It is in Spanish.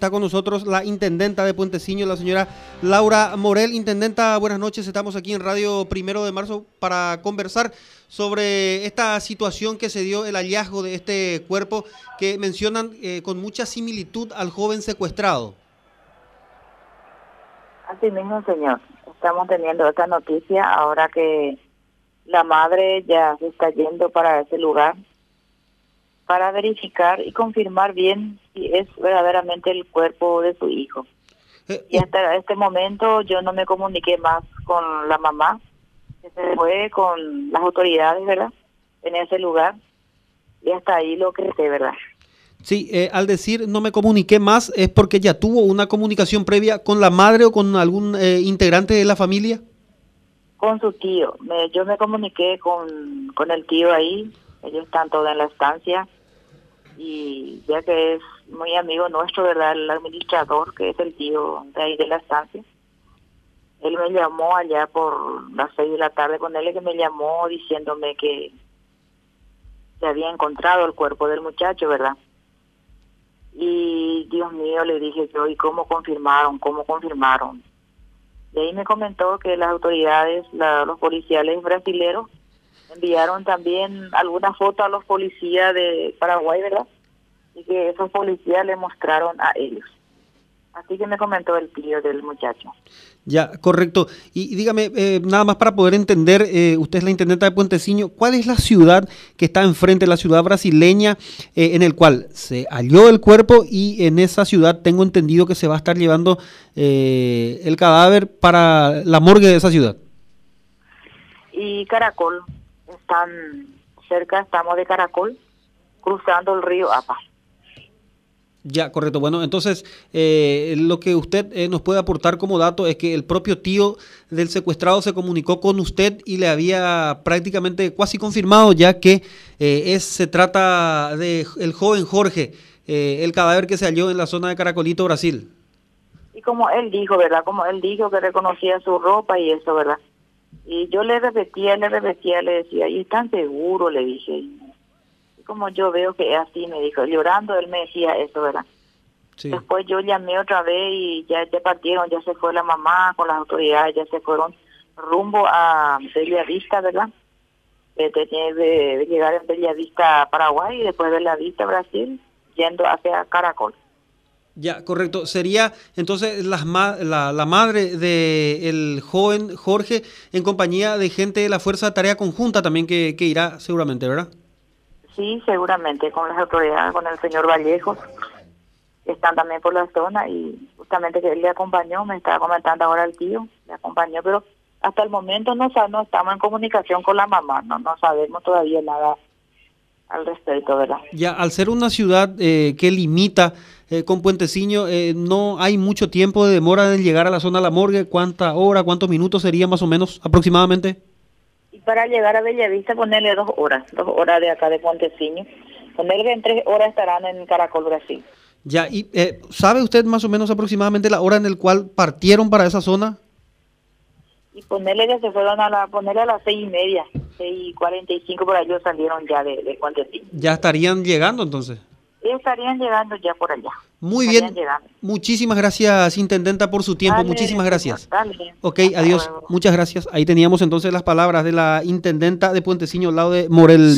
Está con nosotros la intendenta de Puenteciño, la señora Laura Morel. Intendenta, buenas noches. Estamos aquí en Radio Primero de Marzo para conversar sobre esta situación que se dio, el hallazgo de este cuerpo que mencionan eh, con mucha similitud al joven secuestrado. Así mismo, señor. Estamos teniendo esta noticia ahora que la madre ya se está yendo para ese lugar para verificar y confirmar bien si es verdaderamente el cuerpo de su hijo. Eh, y hasta este momento yo no me comuniqué más con la mamá, que se fue con las autoridades, ¿verdad? En ese lugar. Y hasta ahí lo que sé, ¿verdad? Sí, eh, al decir no me comuniqué más, ¿es porque ya tuvo una comunicación previa con la madre o con algún eh, integrante de la familia? Con su tío. Me, yo me comuniqué con, con el tío ahí, ellos están todos en la estancia y ya que es muy amigo nuestro, ¿verdad? El administrador, que es el tío de ahí de la estancia. Él me llamó allá por las seis de la tarde con él, que me llamó diciéndome que se había encontrado el cuerpo del muchacho, ¿verdad? Y Dios mío, le dije yo, ¿y cómo confirmaron? ¿Cómo confirmaron? De ahí me comentó que las autoridades, los policiales brasileños, enviaron también alguna foto a los policías de Paraguay, ¿verdad? Y que esos policías le mostraron a ellos. Así que me comentó el tío del muchacho. Ya, correcto. Y, dígame, eh, nada más para poder entender, eh, usted es la intendenta de Puenteciño, ¿cuál es la ciudad que está enfrente, la ciudad brasileña, eh, en el cual se halló el cuerpo y en esa ciudad tengo entendido que se va a estar llevando el cadáver para la morgue de esa ciudad? Y Caracol, están cerca, estamos de Caracol, cruzando el río Apa. Ya, correcto. Bueno, entonces eh, lo que usted eh, nos puede aportar como dato es que el propio tío del secuestrado se comunicó con usted y le había prácticamente casi confirmado ya que eh, es, se trata de el joven Jorge, el cadáver que se halló en la zona de Caracolito, Brasil. Y como él dijo, ¿verdad? Como él dijo que reconocía su ropa y eso, ¿verdad? Y yo le repetía, le repetía, le decía, ¿y están seguro? Le dije. Y como yo veo que es así, me dijo, llorando, él me decía eso, ¿verdad? Después yo llamé otra vez y ya, ya partieron, ya se fue la mamá con las autoridades, ya se fueron rumbo a Bellavista, ¿verdad? De, de, llegar a Bellavista, Paraguay, y después de Bellavista, Brasil, yendo hacia Caracol. Ya, correcto. Sería entonces la, la, madre del joven Jorge en compañía de gente de la Fuerza de Tarea Conjunta también que, irá seguramente, ¿verdad? Sí, seguramente, con las autoridades, con el señor Vallejos, que están también por la zona y justamente que él le acompañó, me estaba comentando ahora el tío, le acompañó, pero hasta el momento no, no estamos en comunicación con la mamá, no, no sabemos todavía nada al respecto, ¿verdad? Ya, al ser una ciudad eh, que limita eh, con Puenteciño, eh, no hay mucho tiempo de demora en llegar a la zona de la morgue. ¿Cuánta hora, cuántos minutos sería más o menos aproximadamente? Y para llegar a Bellavista ponerle dos horas, dos horas de acá de Puenteciño. Ponerle que en tres horas estarán en Caracol, Brasil. Ya, y eh, ¿sabe usted más o menos aproximadamente la hora en la cual partieron para esa zona? Y ponerle que se fueron a la, ponerle a las seis y media, seis y cuarenta y cinco por ahí salieron ya de, de ¿Ya estarían llegando entonces? estarían llegando ya por allá. Muy bien. Muchísimas gracias, Intendenta, por su tiempo. Muchísimas gracias. Dale. Ok, adiós. Muchas gracias. Ahí teníamos entonces las palabras de la Intendenta de Puenteciño, lado de Morel